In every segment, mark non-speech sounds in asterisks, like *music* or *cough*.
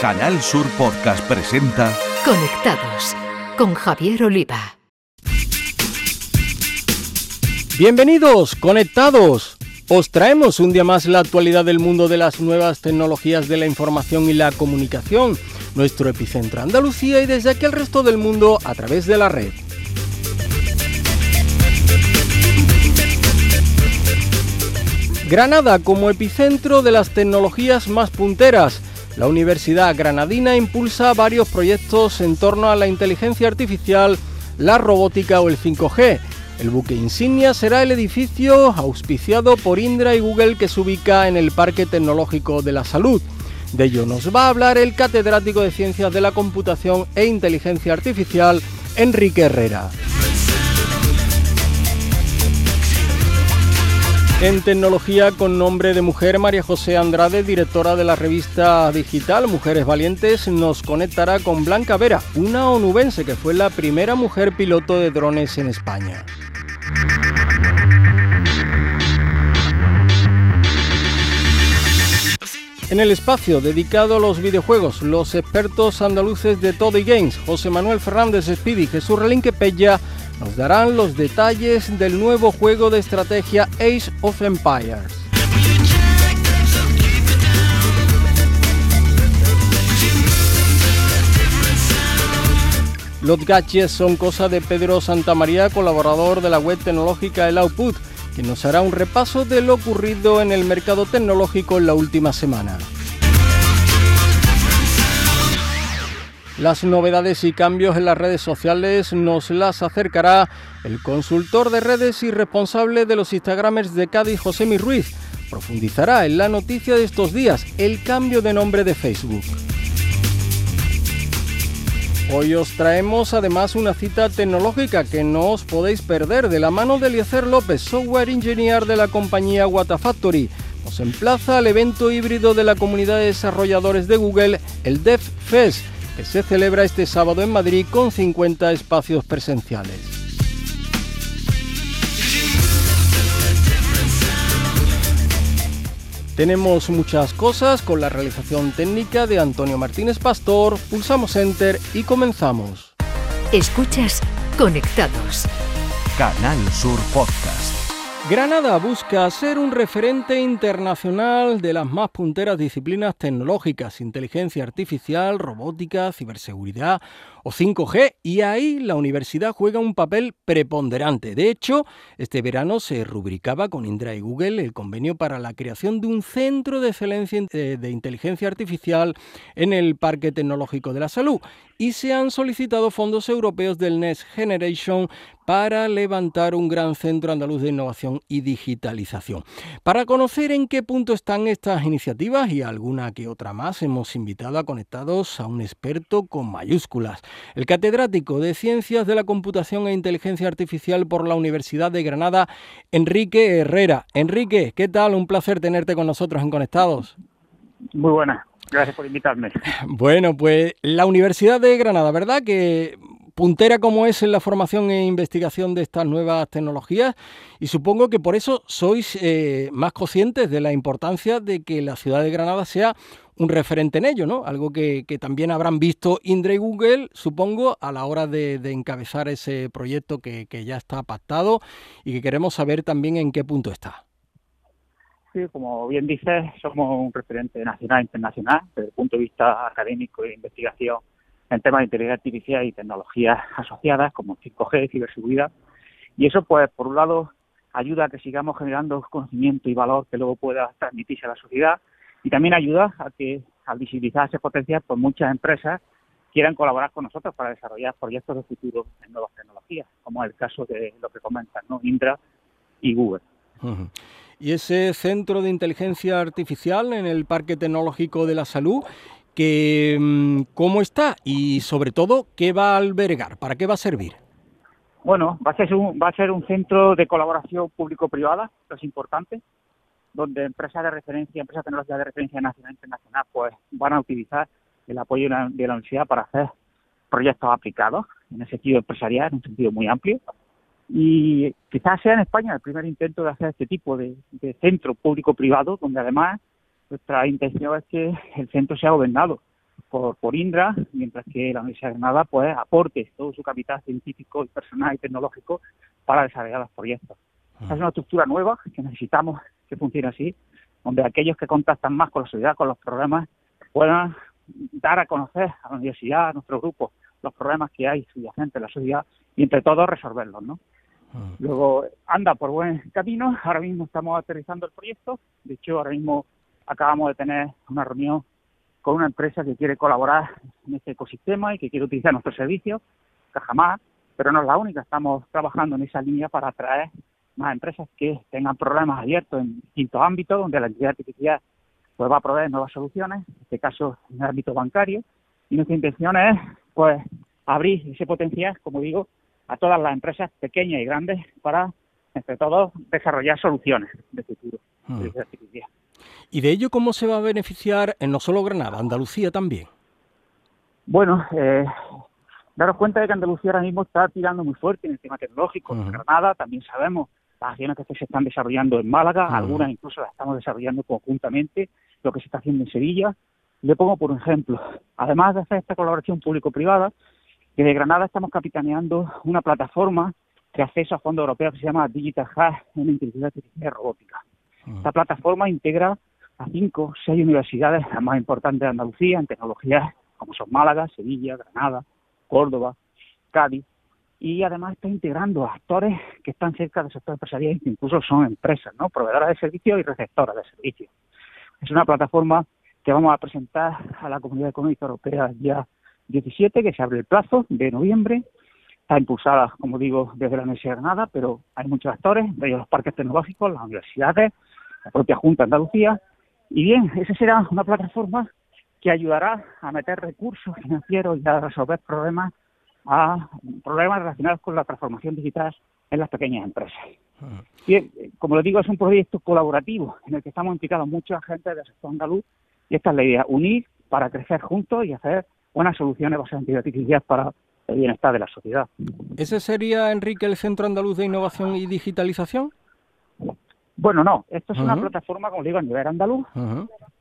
Canal Sur Podcast presenta Conectados con Javier Oliva. Bienvenidos, conectados. Os traemos un día más la actualidad del mundo de las nuevas tecnologías de la información y la comunicación, nuestro epicentro Andalucía y desde aquí al resto del mundo a través de la red. Granada como epicentro de las tecnologías más punteras. La Universidad Granadina impulsa varios proyectos en torno a la inteligencia artificial, la robótica o el 5G. El buque insignia será el edificio auspiciado por Indra y Google que se ubica en el Parque Tecnológico de la Salud. De ello nos va a hablar el catedrático de Ciencias de la Computación e Inteligencia Artificial, Enrique Herrera. En tecnología con nombre de mujer, María José Andrade, directora de la revista digital Mujeres Valientes, nos conectará con Blanca Vera, una onubense que fue la primera mujer piloto de drones en España. En el espacio dedicado a los videojuegos, los expertos andaluces de Toddy Games, José Manuel Fernández Speedy Jesús Relinque Pella, nos darán los detalles del nuevo juego de estrategia Age of Empires. Los gadgets son cosa de Pedro Santamaría, colaborador de la web tecnológica El Output, que nos hará un repaso de lo ocurrido en el mercado tecnológico en la última semana. Las novedades y cambios en las redes sociales nos las acercará el consultor de redes y responsable de los Instagramers de Cádiz, José Ruiz. Profundizará en la noticia de estos días, el cambio de nombre de Facebook. Hoy os traemos además una cita tecnológica que no os podéis perder de la mano de Eliezer López, software engineer de la compañía Watafactory. Nos emplaza al evento híbrido de la comunidad de desarrolladores de Google, el DevFest que se celebra este sábado en Madrid con 50 espacios presenciales. Tenemos muchas cosas con la realización técnica de Antonio Martínez Pastor, pulsamos Enter y comenzamos. Escuchas Conectados. Canal Sur Podcast. Granada busca ser un referente internacional de las más punteras disciplinas tecnológicas, inteligencia artificial, robótica, ciberseguridad o 5G y ahí la universidad juega un papel preponderante. De hecho, este verano se rubricaba con Indra y Google el convenio para la creación de un centro de excelencia de inteligencia artificial en el Parque Tecnológico de la Salud y se han solicitado fondos europeos del Next Generation para levantar un gran centro andaluz de innovación y digitalización. Para conocer en qué punto están estas iniciativas y alguna que otra más, hemos invitado a conectados a un experto con mayúsculas el catedrático de Ciencias de la Computación e Inteligencia Artificial por la Universidad de Granada, Enrique Herrera. Enrique, ¿qué tal? Un placer tenerte con nosotros en Conectados. Muy buena. Gracias por invitarme. *laughs* Bueno, pues la Universidad de Granada, ¿verdad? Que puntera como es en la formación e investigación de estas nuevas tecnologías y supongo que por eso sois eh, más conscientes de la importancia de que la ciudad de Granada sea un referente en ello, ¿no? Algo que, también habrán visto Indra y Google, supongo, a la hora de, encabezar ese proyecto que, ya está pactado y que queremos saber también en qué punto está. Sí, como bien dices, somos un referente nacional e internacional desde el punto de vista académico e investigación en temas de inteligencia artificial y tecnologías asociadas como 5G, ciberseguridad. Y eso, pues, por un lado, ayuda a que sigamos generando conocimiento y valor que luego pueda transmitirse a la sociedad y también ayuda a que al visibilizar ese potencial, pues muchas empresas quieran colaborar con nosotros para desarrollar proyectos de futuro en nuevas tecnologías, como es el caso de lo que comentan, ¿no? Indra y Google. Y ese centro de inteligencia artificial en el Parque Tecnológico de la Salud, que, mm, ¿cómo está? Y sobre todo, ¿qué va a albergar? ¿Para qué va a servir? Bueno, va a ser un, va a ser un centro de colaboración público-privada, que es importante, donde empresas de referencia, empresas tecnológicas de referencia nacional e internacional, pues van a utilizar el apoyo de la, universidad para hacer proyectos aplicados en el sentido empresarial, en un sentido muy amplio. Y quizás sea en España el primer intento de hacer este tipo de, centro público-privado, donde además nuestra intención es que el centro sea gobernado por, por Indra, mientras que la Universidad de Granada pues aporte todo su capital científico y personal y tecnológico para desarrollar los proyectos. Es una estructura nueva que necesitamos que funcione así, donde aquellos que contactan más con la sociedad, con los programas, puedan dar a conocer a la universidad, a nuestro grupo, los problemas que hay subyacentes en la sociedad y entre todos resolverlos, ¿no? Ah. Luego anda por buen camino, ahora mismo estamos aterrizando el proyecto, de hecho ahora mismo acabamos de tener una reunión con una empresa que quiere colaborar en este ecosistema y que quiere utilizar nuestros servicios, Cajamar, pero no es la única, estamos trabajando en esa línea para atraer más empresas que tengan problemas abiertos en distintos ámbitos donde la entidad artificial pues va a proveer nuevas soluciones, en este caso en el ámbito bancario, y nuestra intención es pues abrir ese potencial, como digo, a todas las empresas pequeñas y grandes para, entre todos, desarrollar soluciones de futuro hmm. ¿Y de ello cómo se va a beneficiar en no solo Granada, Andalucía también? Bueno, eh, daros cuenta de que Andalucía ahora mismo está tirando muy fuerte en el tema tecnológico. En Granada también sabemos las acciones que se están desarrollando en Málaga, algunas incluso las estamos desarrollando conjuntamente, lo que se está haciendo en Sevilla. Le pongo por ejemplo, además de hacer esta colaboración público-privada, desde Granada estamos capitaneando una plataforma de acceso a fondos europeos que se llama Digital Hub en inteligencia artificial y robótica. Esta plataforma integra a cinco o seis universidades, las más importantes de Andalucía, en tecnologías como son Málaga, Sevilla, Granada, Córdoba, Cádiz, y además está integrando actores que están cerca del sector empresarial que incluso son empresas, ¿no? proveedoras de servicios y receptoras de servicios. Es una plataforma que vamos a presentar a la Comunidad Económica Europea ya 17, que se abre el plazo de noviembre. Está impulsada, como digo, desde la Universidad de Granada, pero hay muchos actores, de ellos los parques tecnológicos, las universidades, la propia Junta de Andalucía. Y bien, esa será una plataforma que ayudará a meter recursos financieros y a resolver problemas a problemas relacionados con la transformación digital en las pequeñas empresas. Ah. Y, como les digo, es un proyecto colaborativo en el que estamos implicados mucha gente del sector andaluz y esta es la idea, unir para crecer juntos y hacer buenas soluciones basadas en artificial para el bienestar de la sociedad. ¿Ese sería, Enrique, el Centro Andaluz de Innovación y Digitalización? Bueno, no, esto es una plataforma, como digo, a nivel andaluz,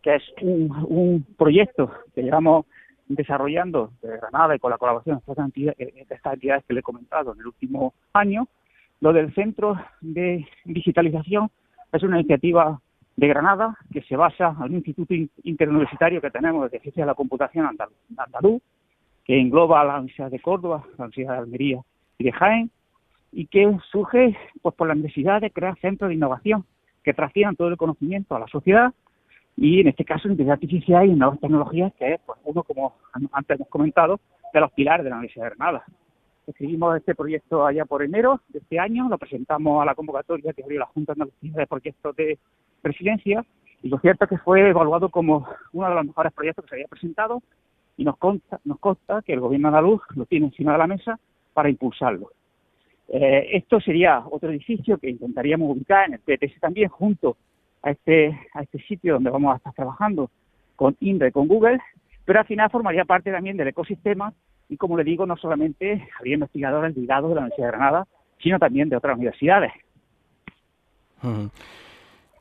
que es un, proyecto que llevamos desarrollando de Granada y con la colaboración de estas, entidades, de estas entidades que le he comentado en el último año. Lo del Centro de Digitalización es una iniciativa de Granada, que se basa en un instituto interuniversitario que tenemos de ciencia de la computación andaluz, que engloba a la Universidad de Córdoba, la Universidad de Almería y de Jaén, y que surge pues por la necesidad de crear centros de innovación que transfieran todo el conocimiento a la sociedad y en este caso inteligencia artificial y nuevas tecnologías, que es pues, uno, como antes hemos comentado, de los pilares de la Universidad de Granada. Escribimos este proyecto allá por enero de este año, lo presentamos a la convocatoria que abrió la Junta Andalucía de Proyectos de Presidencia y lo cierto es que fue evaluado como uno de los mejores proyectos que se había presentado y nos consta, nos consta que el Gobierno andaluz lo tiene encima de la mesa para impulsarlo. Eh, esto sería otro edificio que intentaríamos ubicar en el PTS también junto a este, a este sitio donde vamos a estar trabajando con INDRE, con Google, pero al final formaría parte también del ecosistema y como le digo, no solamente habría investigadores ligados de la Universidad de Granada, sino también de otras universidades.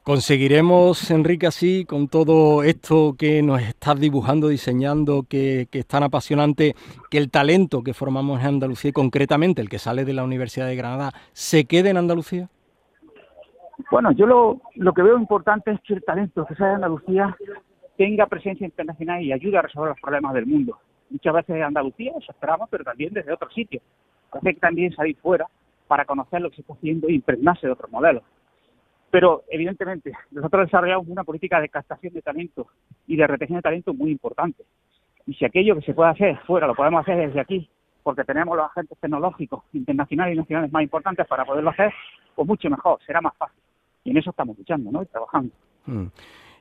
Conseguiremos, Enrique, así, con todo esto que nos estás dibujando, diseñando, que, es tan apasionante, que el talento que formamos en Andalucía, y concretamente el que sale de la Universidad de Granada, se quede en Andalucía? Bueno, yo lo, lo que veo importante es que el talento que sale de Andalucía tenga presencia internacional y ayude a resolver los problemas del mundo muchas veces de Andalucía, eso esperamos, pero también desde otros sitios. Hace que también salir fuera para conocer lo que se está haciendo e impregnarse de otros modelos. Pero, evidentemente, nosotros desarrollamos una política de captación de talento y de retención de talento muy importante. Y si aquello que se puede hacer fuera lo podemos hacer desde aquí, porque tenemos los agentes tecnológicos internacionales y nacionales más importantes para poderlo hacer, pues mucho mejor, será más fácil. Y en eso estamos luchando, ¿no? Y trabajando. Mm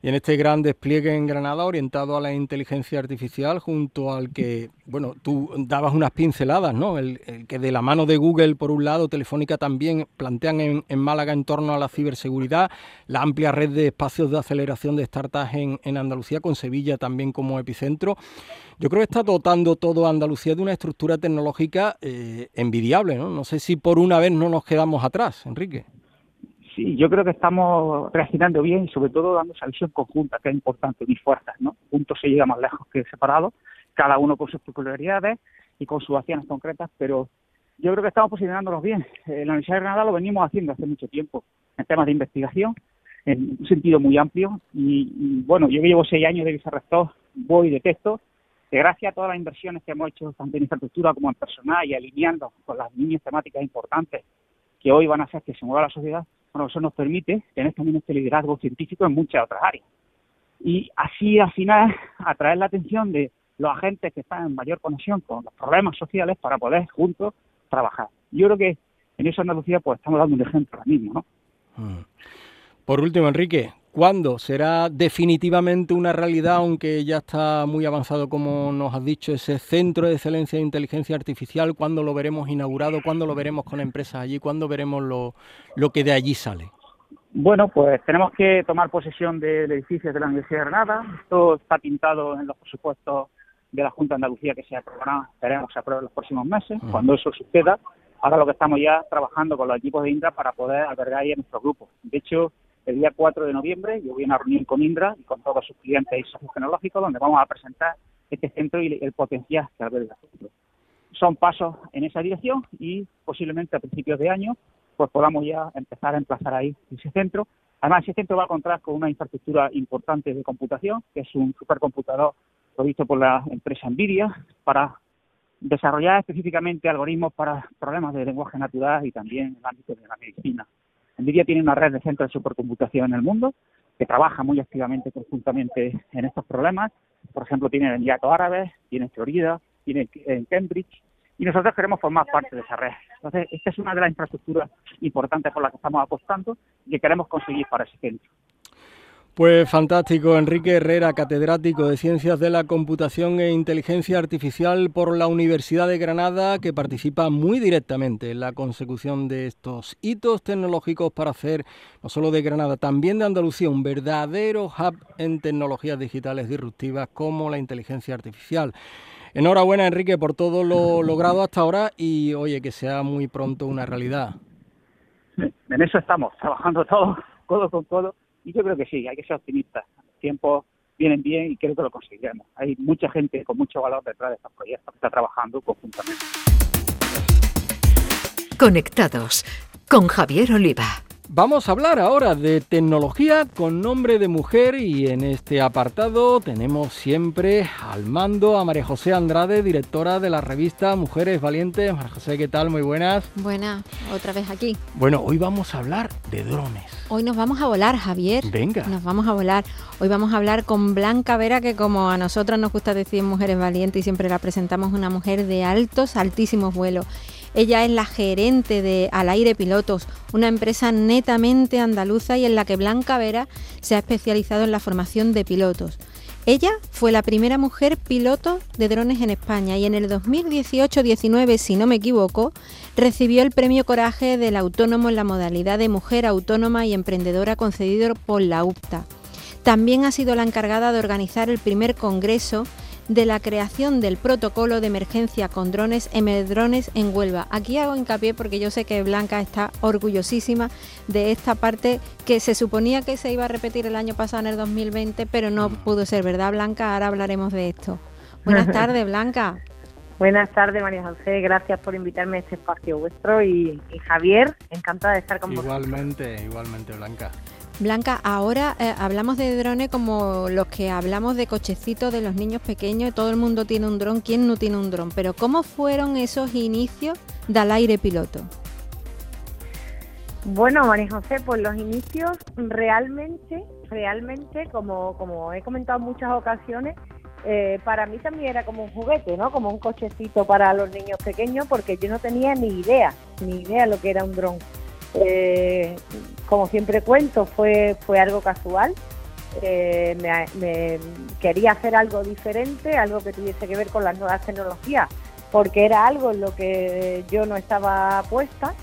y en este gran despliegue en Granada orientado a la inteligencia artificial junto al que, bueno, tú dabas unas pinceladas, ¿no? El, que de la mano de Google, por un lado, Telefónica también plantean en, Málaga en torno a la ciberseguridad, la amplia red de espacios de aceleración de startups en, Andalucía, con Sevilla también como epicentro. Yo creo que está dotando todo Andalucía de una estructura tecnológica eh, envidiable, ¿no? No sé si por una vez no nos quedamos atrás, Enrique. Sí, yo creo que estamos reaccionando bien y sobre todo dando esa visión conjunta, que es importante, unir fuerzas, ¿no? Juntos se llega más lejos que separados cada uno con sus peculiaridades y con sus acciones concretas, pero yo creo que estamos posicionándonos bien. En la Universidad de Granada lo venimos haciendo hace mucho tiempo en temas de investigación, en un sentido muy amplio. Y, bueno, yo que llevo seis años de vicerrector, voy de texto, que gracias a todas las inversiones que hemos hecho tanto en infraestructura como en personal y alineando con las líneas temáticas importantes que hoy van a hacer que se mueva la sociedad, bueno, eso nos permite tener también este liderazgo científico en muchas otras áreas. Y así al final atraer la atención de los agentes que están en mayor conexión con los problemas sociales para poder juntos trabajar. Yo creo que en eso Andalucía pues estamos dando un ejemplo ahora mismo, ¿no? Mm. Por último, Enrique, ¿cuándo será definitivamente una realidad, aunque ya está muy avanzado, como nos has dicho, ese centro de excelencia de inteligencia artificial? ¿Cuándo lo veremos inaugurado? ¿Cuándo lo veremos con empresas allí? ¿Cuándo veremos lo, lo que de allí sale? Bueno, pues tenemos que tomar posesión del edificio de la Universidad de Granada. Todo está pintado en los presupuestos de la Junta de Andalucía que se aprobará, esperemos se apruebe en los próximos meses. Cuando eso suceda, ahora lo que estamos ya trabajando con los equipos de Indra para poder albergar ahí a nuestro grupo. De hecho, el día 4 de noviembre yo voy a una reunión con Indra y con todos sus clientes y socios tecnológicos donde vamos a presentar este centro y el potencial que alberga el centro. Son pasos en esa dirección y posiblemente a principios de año pues podamos ya empezar a emplazar ahí ese centro. Además, ese centro va a contar con una infraestructura importante de computación, que es un supercomputador provisto por la empresa Nvidia, para desarrollar específicamente algoritmos para problemas de lenguaje natural y también en el ámbito de la medicina. Nvidia tiene una red de centros de supercomputación en el mundo que trabaja muy activamente conjuntamente en estos problemas. Por ejemplo, tiene en Emiratos Árabes, tiene en Florida, tiene en Cambridge y nosotros queremos formar parte de esa red. Entonces, esta es una de las infraestructuras importantes por las que estamos apostando y que queremos conseguir para ese centro. Pues fantástico, Enrique Herrera, catedrático de Ciencias de la Computación e Inteligencia Artificial por la Universidad de Granada, que participa muy directamente en la consecución de estos hitos tecnológicos para hacer, no solo de Granada, también de Andalucía, un verdadero hub en tecnologías digitales disruptivas como la inteligencia artificial. Enhorabuena, Enrique, por todo lo logrado hasta ahora y, oye, que sea muy pronto una realidad. En eso estamos, trabajando todos, *laughs* codo con codo y yo creo que sí, hay que ser optimistas. Los tiempos vienen bien y creo que lo conseguiremos. Hay mucha gente con mucho valor detrás de estos proyectos que está trabajando conjuntamente. Conectados con Javier Oliva. Vamos a hablar ahora de tecnología con nombre de mujer y en este apartado tenemos siempre al mando a María José Andrade, directora de la revista Mujeres Valientes. María José, ¿qué tal? Muy buenas. Buenas, otra vez aquí. Bueno, hoy vamos a hablar de drones. Hoy nos vamos a volar, Javier. Venga. Nos vamos a volar. Hoy vamos a hablar con Blanca Vera, que como a nosotros nos gusta decir Mujeres Valientes y siempre la presentamos una mujer de altos, altísimos vuelos. Ella es la gerente de Al Aire Pilotos, una empresa netamente andaluza y en la que Blanca Vera se ha especializado en la formación de pilotos. Ella fue la primera mujer piloto de drones en España y en el 2018-19, si no me equivoco, recibió el premio Coraje del Autónomo en la modalidad de mujer autónoma y emprendedora concedido por la UPTA. También ha sido la encargada de organizar el primer congreso de la creación del protocolo de emergencia con drones M-Drones en Huelva. Aquí hago hincapié porque yo sé que Blanca está orgullosísima de esta parte que se suponía que se iba a repetir el año pasado en el 2020, pero no pudo ser, ¿verdad Blanca? Ahora hablaremos de esto. Buenas *laughs* tardes, Blanca. Buenas tardes, María José. Gracias por invitarme a este espacio vuestro. Y, Javier, encantada de estar con vosotros. Igualmente, igualmente, Blanca. Blanca, ahora eh, hablamos de drones como los que hablamos de cochecitos de los niños pequeños, todo el mundo tiene un dron, ¿quién no tiene un dron? Pero ¿cómo fueron esos inicios del aire piloto? Bueno, María José, pues los inicios realmente, realmente, como, como he comentado en muchas ocasiones, eh, para mí también era como un juguete, ¿no? Como un cochecito para los niños pequeños, porque yo no tenía ni idea, ni idea lo que era un dron. Eh, como siempre cuento, fue, fue algo casual. Eh, me, quería hacer algo diferente, algo que tuviese que ver con las nuevas tecnologías, porque era algo en lo que yo no estaba puesta.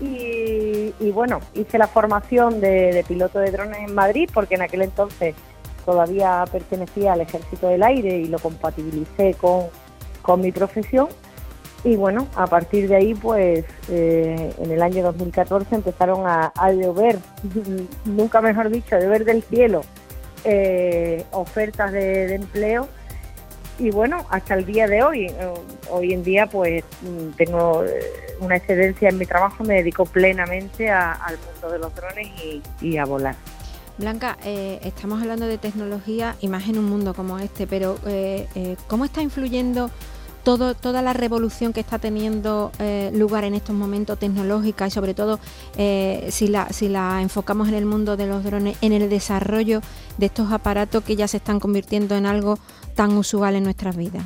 Y, bueno, hice la formación de, piloto de drones en Madrid, porque en aquel entonces todavía pertenecía al Ejército del Aire y lo compatibilicé con, con mi profesión. Y bueno, a partir de ahí, pues eh, en el año 2014 empezaron a, llover, *laughs* nunca mejor dicho, a llover del cielo, eh, ofertas de, empleo. y bueno, hasta el día de hoy, eh, hoy en día pues mm, tengo eh, una excedencia en mi trabajo, me dedico plenamente al mundo de los drones y, a volar. Blanca, eh, estamos hablando de tecnología y más en un mundo como este, pero ¿cómo está influyendo todo, toda la revolución que está teniendo lugar en estos momentos tecnológica y sobre todo si, la, si la enfocamos en el mundo de los drones, en el desarrollo de estos aparatos que ya se están convirtiendo en algo tan usual en nuestras vidas?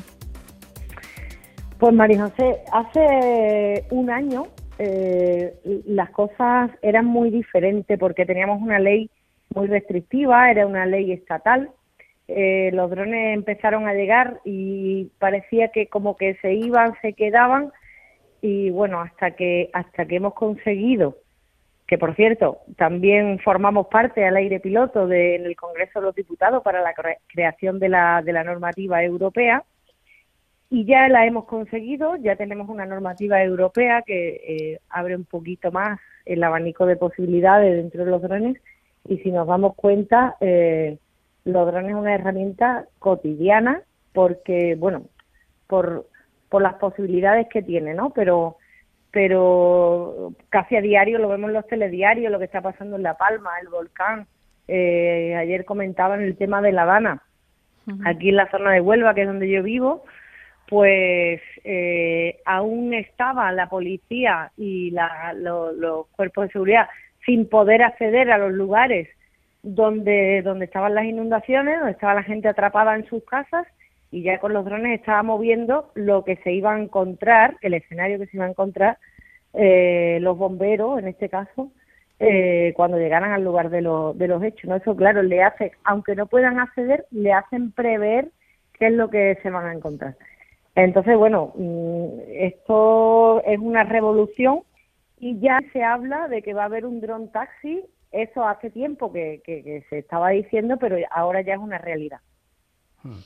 Pues María José, hace un año eh, las cosas eran muy diferentes porque teníamos una ley muy restrictiva, era una ley estatal. Eh, los drones empezaron a llegar y parecía que como que se iban, se quedaban y bueno, hasta que hasta que hemos conseguido que por cierto, también formamos parte al aire piloto del Congreso de los Diputados para la creación de la, de la normativa europea y ya la hemos conseguido, ya tenemos una normativa europea que eh, abre un poquito más el abanico de posibilidades dentro de los drones y si nos damos cuenta, eh, los drones es una herramienta cotidiana porque, bueno, por, por las posibilidades que tiene, ¿no? Pero pero casi a diario lo vemos en los telediarios, lo que está pasando en La Palma, el volcán. Eh, ayer comentaban el tema de La Habana. Aquí en la zona de Huelva, que es donde yo vivo, pues eh, aún estaba la policía y los cuerpos de seguridad sin poder acceder a los lugares donde, donde estaban las inundaciones, donde estaba la gente atrapada en sus casas y ya con los drones estábamos viendo lo que se iba a encontrar, el escenario que se iba a encontrar eh, los bomberos, en este caso, eh, cuando llegaran al lugar de, de los hechos. ¿no? Eso, claro, le hace, aunque no puedan acceder, le hacen prever qué es lo que se van a encontrar. Entonces, bueno, mm, esto es una revolución y ya se habla de que va a haber un dron taxi. Eso hace tiempo que, que se estaba diciendo, pero ahora ya es una realidad. Hmm.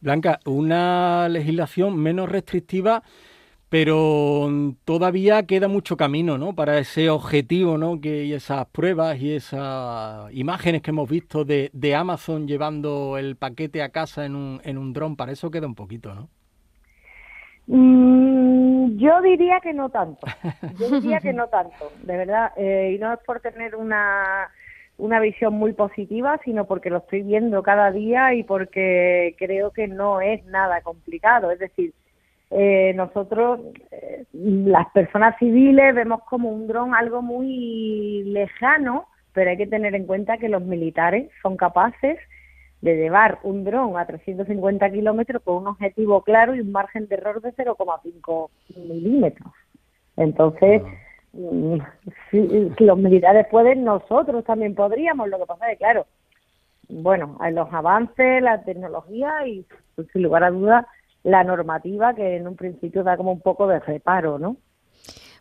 Blanca, una legislación menos restrictiva, pero todavía queda mucho camino ¿no? para ese objetivo ¿no? que, y esas pruebas y esas imágenes que hemos visto de, Amazon llevando el paquete a casa en un, en un dron. Para eso queda un poquito, ¿no? Mm, yo diría que no tanto. *laughs* Yo diría que no tanto, de verdad. Eh, y no es por tener una una visión muy positiva, sino porque lo estoy viendo cada día y porque creo que no es nada complicado. Es decir, eh, nosotros, eh, las personas civiles, vemos como un dron algo muy lejano, pero hay que tener en cuenta que los militares son capaces de llevar un dron a 350 kilómetros con un objetivo claro y un margen de error de 0,5 milímetros. Entonces, ah si, los militares pueden, nosotros también podríamos. Lo que pasa es que, claro, bueno, hay los avances, la tecnología y, pues, sin lugar a dudas, la normativa que en un principio da como un poco de reparo, ¿no?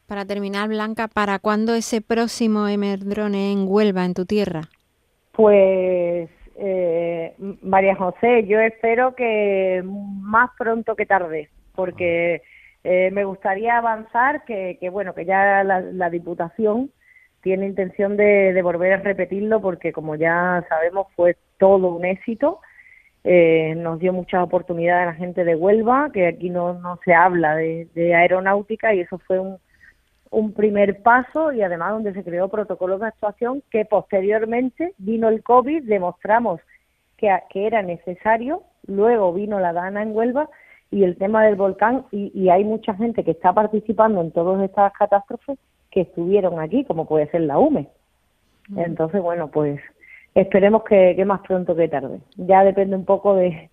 Para terminar, Blanca, ¿para cuándo ese próximo Emerdrone en Huelva, en tu tierra? Pues, eh, María José, yo espero que más pronto que tarde, porque eh, me gustaría avanzar que, bueno, que ya la, Diputación tiene intención de, volver a repetirlo porque, como ya sabemos, fue todo un éxito. Eh, nos dio muchas oportunidades a la gente de Huelva, que aquí no, no se habla de, aeronáutica y eso fue un, un primer paso y además donde se creó protocolos de actuación que posteriormente vino el COVID, demostramos que, que era necesario, luego vino la DANA en Huelva y el tema del volcán y, hay mucha gente que está participando en todas estas catástrofes que estuvieron aquí, como puede ser la UME. Mm. Entonces, bueno, pues esperemos que, más pronto que tarde. Ya depende un poco de,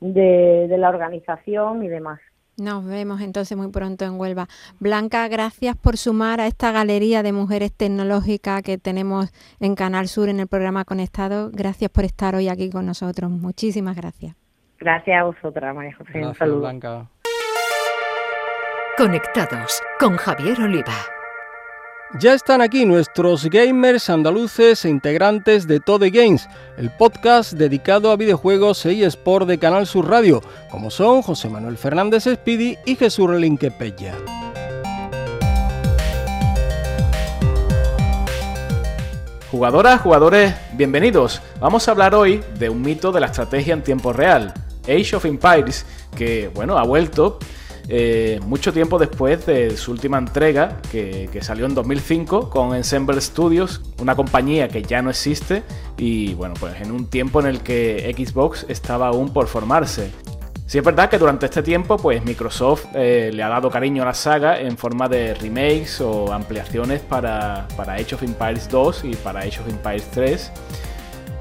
de, la organización y demás. Nos vemos entonces muy pronto en Huelva. Blanca, gracias por sumar a esta galería de mujeres tecnológicas que tenemos en Canal Sur en el programa Conectado. Gracias por estar hoy aquí con nosotros. Muchísimas gracias. Gracias a vosotras, María José. un saludo. Blanca. Conectados con Javier Oliva. Ya están aquí nuestros gamers andaluces e integrantes de Tode Games, el podcast dedicado a videojuegos e eSport de Canal Sur Radio, como son José Manuel Fernández Speedy y Jesús Relinque Pella. Jugadoras, jugadores, bienvenidos. Vamos a hablar hoy de un mito de la estrategia en tiempo real, Age of Empires, que bueno, ha vuelto eh, mucho tiempo después de su última entrega, que, salió en 2005 con Ensemble Studios, una compañía que ya no existe y bueno, pues en un tiempo en el que Xbox estaba aún por formarse. Sí es verdad que durante este tiempo pues Microsoft eh, le ha dado cariño a la saga en forma de remakes o ampliaciones para, para Age of Empires 2 y para Age of Empires 3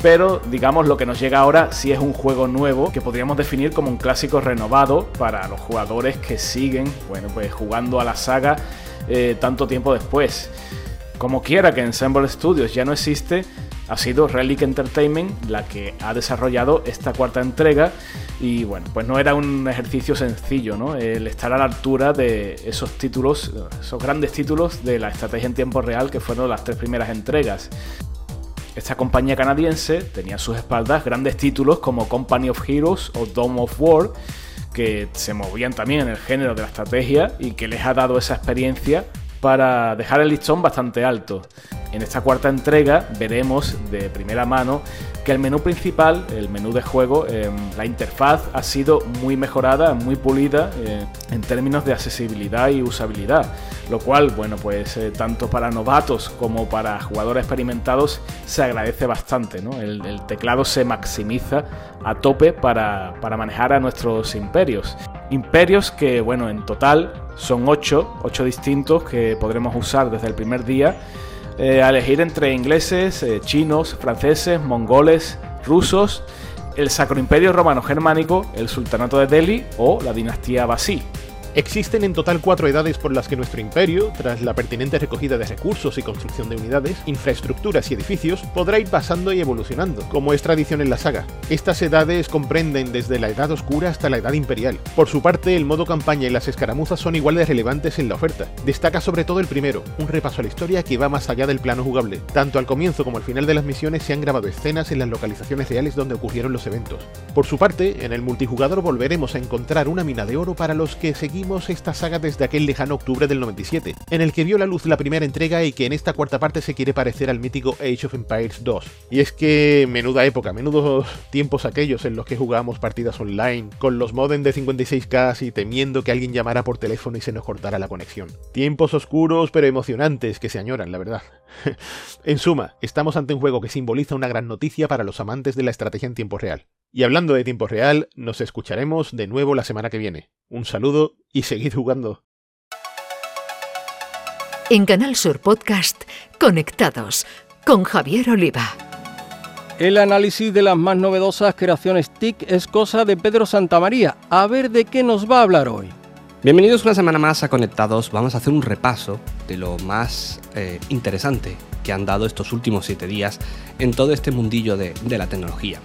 pero digamos lo que nos llega ahora sí es un juego nuevo que podríamos definir como un clásico renovado para los jugadores que siguen, bueno, pues jugando a la saga eh, tanto tiempo después. Como quiera que Ensemble Studios ya no existe, ha sido Relic Entertainment la que ha desarrollado esta cuarta entrega y bueno, pues no era un ejercicio sencillo, ¿no? El estar a la altura de esos títulos, esos grandes títulos de la estrategia en tiempo real que fueron las tres primeras entregas. Esta compañía canadiense tenía a sus espaldas grandes títulos como Company of Heroes o Dome of War, que se movían también en el género de la estrategia y que les ha dado esa experiencia para dejar el listón bastante alto. En esta cuarta entrega veremos de primera mano que el menú principal, el menú de juego, em, la interfaz ha sido muy mejorada, muy pulida eh, en términos de accesibilidad y usabilidad, lo cual, bueno, pues eh, tanto para novatos como para jugadores experimentados se agradece bastante, el, teclado se maximiza a tope para, para manejar a nuestros imperios. Imperios que, bueno, en total son 8, 8 distintos que podremos usar desde el primer día eh, a elegir entre ingleses, eh, chinos, franceses, mongoles, rusos, el Sacro Imperio Romano Germánico, el Sultanato de Delhi o la dinastía Basí. Existen en total cuatro edades por las que nuestro imperio, tras la pertinente recogida de recursos y construcción de unidades, infraestructuras y edificios, podrá ir pasando y evolucionando, como es tradición en la saga. Estas edades comprenden desde la Edad Oscura hasta la Edad Imperial. Por su parte, el modo campaña y las escaramuzas son igual de relevantes en la oferta. Destaca sobre todo el primero, un repaso a la historia que va más allá del plano jugable. Tanto al comienzo como al final de las misiones se han grabado escenas en las localizaciones reales donde ocurrieron los eventos. Por su parte, en el multijugador volveremos a encontrar una mina de oro para los que seguimos esta saga desde aquel lejano octubre del 97, en el que vio la luz la primera entrega y que en esta cuarta parte se quiere parecer al mítico Age of Empires 2. Y es que menuda época, menudos tiempos aquellos en los que jugábamos partidas online, con los modem de 56k y temiendo que alguien llamara por teléfono y se nos cortara la conexión. Tiempos oscuros pero emocionantes que se añoran, la verdad. *laughs* en suma, estamos ante un juego que simboliza una gran noticia para los amantes de la estrategia en tiempo real. Y hablando de tiempo real, nos escucharemos de nuevo la semana que viene. Un saludo y seguid jugando. En Canal Sur Podcast, Conectados con Javier Oliva. El análisis de las más novedosas creaciones TIC es cosa de Pedro Santamaría. A ver de qué nos va a hablar hoy. Bienvenidos una semana más a Conectados. Vamos a hacer un repaso de lo más eh, interesante que han dado estos últimos siete días en todo este mundillo de la tecnología.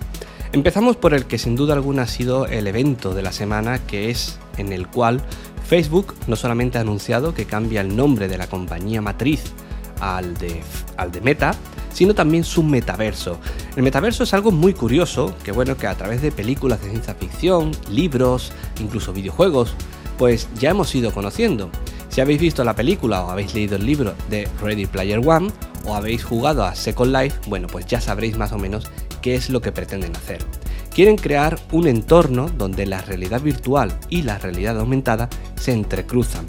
Empezamos por el que sin duda alguna ha sido el evento de la semana, que es en el cual Facebook no solamente ha anunciado que cambia el nombre de la compañía matriz al de, Meta, sino también su metaverso. El metaverso es algo muy curioso, que bueno, que a través de películas de ciencia ficción, libros, incluso videojuegos, pues ya hemos ido conociendo. Si habéis visto la película o habéis leído el libro de Ready Player One o habéis jugado a Second Life, bueno, pues ya sabréis más o menos qué es lo que pretenden hacer. Quieren crear un entorno donde la realidad virtual y la realidad aumentada se entrecruzan.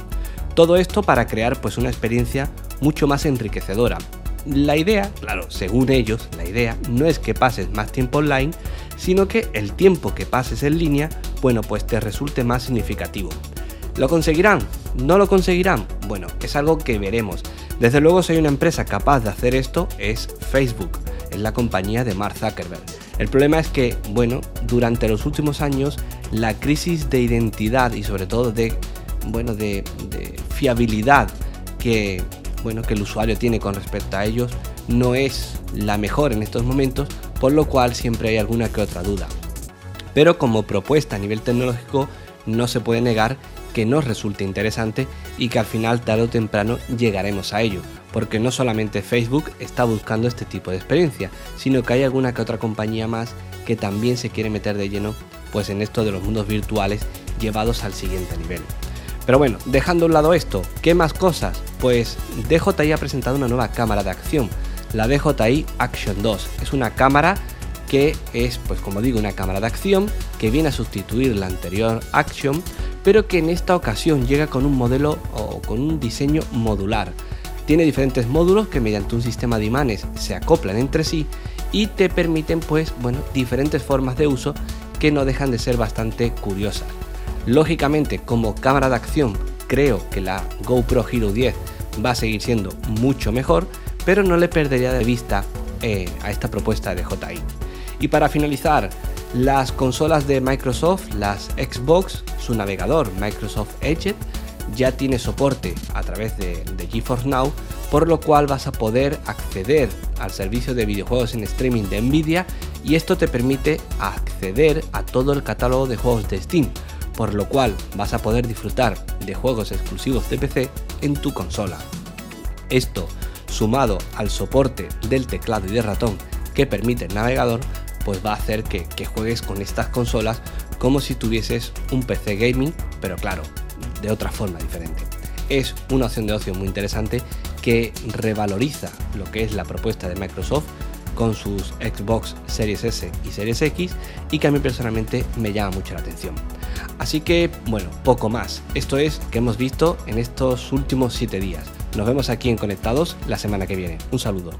Todo esto para crear pues una experiencia mucho más enriquecedora. La idea, claro, según ellos, la idea no es que pases más tiempo online, sino que el tiempo que pases en línea, bueno, pues te resulte más significativo. ¿Lo conseguirán? ¿No lo conseguirán? Bueno, es algo que veremos. Desde luego si hay una empresa capaz de hacer esto es Facebook es la compañía de Mark Zuckerberg. El problema es que, bueno, durante los últimos años la crisis de identidad y sobre todo de, bueno, de, fiabilidad que, bueno, que el usuario tiene con respecto a ellos no es la mejor en estos momentos, por lo cual siempre hay alguna que otra duda. Pero como propuesta a nivel tecnológico no se puede negar que nos resulte interesante y que al final tarde o temprano llegaremos a ello, porque no solamente Facebook está buscando este tipo de experiencia, sino que hay alguna que otra compañía más que también se quiere meter de lleno pues en esto de los mundos virtuales llevados al siguiente nivel. Pero bueno, dejando a un lado esto, ¿qué más cosas? Pues DJI ha presentado una nueva cámara de acción, la DJI Action 2. Es una cámara que es, pues como digo, una cámara de acción que viene a sustituir la anterior Action, pero que en esta ocasión llega con un modelo o con un diseño modular. Tiene diferentes módulos que mediante un sistema de imanes se acoplan entre sí y te permiten pues bueno, diferentes formas de uso que no dejan de ser bastante curiosas. Lógicamente, como cámara de acción, creo que la GoPro Hero 10 va a seguir siendo mucho mejor, pero no le perdería de vista eh, a esta propuesta de JI. Y para finalizar, las consolas de Microsoft, las Xbox, su navegador Microsoft Edge, ya tiene soporte a través de, GeForce Now, por lo cual vas a poder acceder al servicio de videojuegos en streaming de Nvidia y esto te permite acceder a todo el catálogo de juegos de Steam, por lo cual vas a poder disfrutar de juegos exclusivos de PC en tu consola. Esto, sumado al soporte del teclado y de ratón que permite el navegador, pues va a hacer que, juegues con estas consolas como si tuvieses un PC gaming, pero claro, de otra forma diferente. Es una opción de ocio muy interesante que revaloriza lo que es la propuesta de Microsoft con sus Xbox Series S y Series X y que a mí personalmente me llama mucho la atención. Así que, bueno, poco más. Esto es que hemos visto en estos últimos 7 días. Nos vemos aquí en Conectados la semana que viene. Un saludo.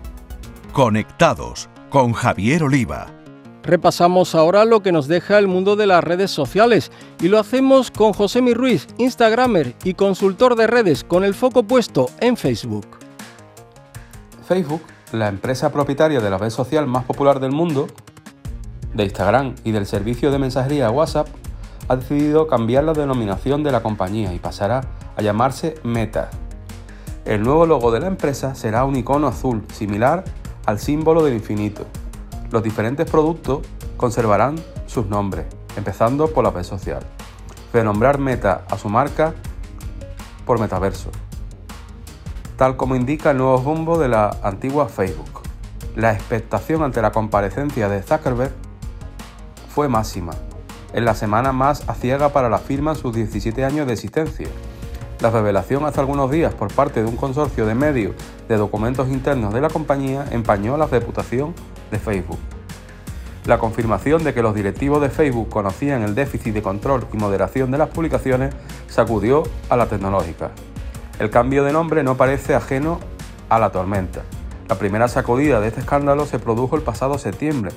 Conectados con Javier Oliva. Repasamos ahora lo que nos deja el mundo de las redes sociales y lo hacemos con José Mi Ruiz, Instagramer y consultor de redes con el foco puesto en Facebook. Facebook, la empresa propietaria de la red social más popular del mundo, de Instagram y del servicio de mensajería WhatsApp, ha decidido cambiar la denominación de la compañía y pasará a llamarse Meta. El nuevo logo de la empresa será un icono azul similar al símbolo del infinito. Los diferentes productos conservarán sus nombres, empezando por la red social. De nombrar Meta a su marca por metaverso, tal como indica el nuevo rumbo de la antigua Facebook. La expectación ante la comparecencia de Zuckerberg fue máxima, en la semana más aciaga para la firma en sus 17 años de existencia. La revelación hace algunos días por parte de un consorcio de medios de documentos internos de la compañía empañó la reputación de Facebook. La confirmación de que los directivos de Facebook conocían el déficit de control y moderación de las publicaciones sacudió a la tecnológica. El cambio de nombre no parece ajeno a la tormenta. La primera sacudida de este escándalo se produjo el pasado septiembre,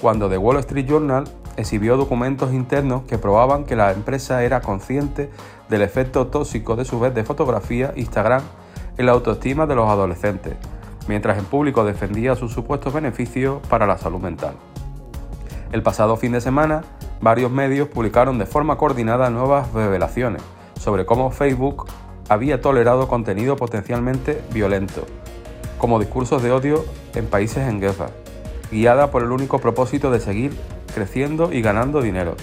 cuando The Wall Street Journal exhibió documentos internos que probaban que la empresa era consciente del efecto tóxico de su red de fotografía Instagram en la autoestima de los adolescentes, mientras en público defendía sus supuestos beneficios para la salud mental. El pasado fin de semana, varios medios publicaron de forma coordinada nuevas revelaciones sobre cómo Facebook había tolerado contenido potencialmente violento, como discursos de odio en países en guerra, guiada por el único propósito de seguir creciendo y ganando dinero.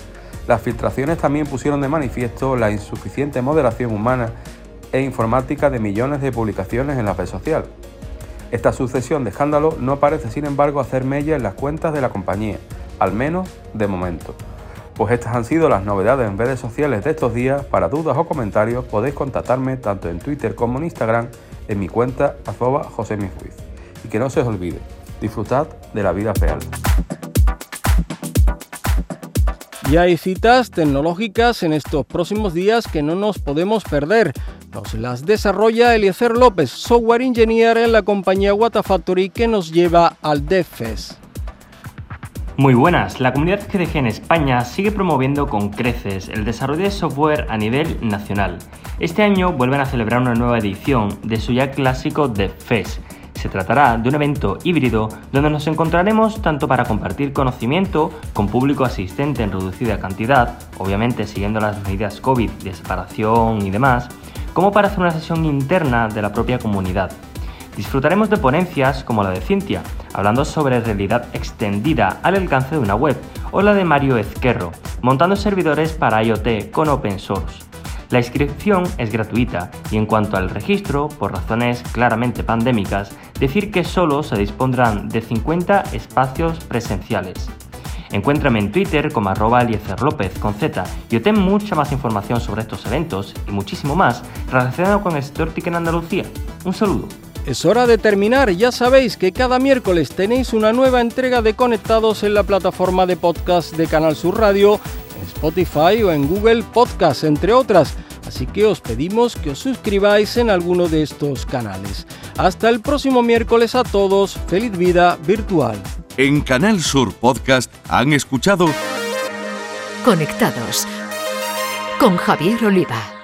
Las filtraciones también pusieron de manifiesto la insuficiente moderación humana e informática de millones de publicaciones en la red social. Esta sucesión de escándalos no parece, sin embargo, hacer mella en las cuentas de la compañía, al menos de momento. Pues estas han sido las novedades en redes sociales de estos días. Para dudas o comentarios podéis contactarme tanto en Twitter como en Instagram en mi cuenta arroba Y que no se os olvide, disfrutad de la vida real. Y hay citas tecnológicas en estos próximos días que no nos podemos perder. Nos las desarrolla Eliezer López, software engineer en la compañía Watafactory que nos lleva al DevFest. Muy buenas, la comunidad GDG en España sigue promoviendo con creces el desarrollo de software a nivel nacional. Este año vuelven a celebrar una nueva edición de su ya clásico DevFest se tratará de un evento híbrido donde nos encontraremos tanto para compartir conocimiento con público asistente en reducida cantidad, obviamente siguiendo las medidas COVID de separación y demás, como para hacer una sesión interna de la propia comunidad. Disfrutaremos de ponencias como la de Cintia, hablando sobre realidad extendida al alcance de una web, o la de Mario Ezquerro, montando servidores para IoT con open source. La inscripción es gratuita y en cuanto al registro, por razones claramente pandémicas, decir que solo se dispondrán de 50 espacios presenciales. Encuéntrame en Twitter como arroba López con Z y obtén mucha más información sobre estos eventos y muchísimo más relacionado con Stortic en Andalucía. Un saludo. Es hora de terminar, ya sabéis que cada miércoles tenéis una nueva entrega de Conectados en la plataforma de podcast de Canal Sur Radio, en Spotify o en Google Podcast, entre otras. Así que os pedimos que os suscribáis en alguno de estos canales. Hasta el próximo miércoles a todos, feliz vida virtual. En Canal Sur Podcast han escuchado Conectados con Javier Oliva.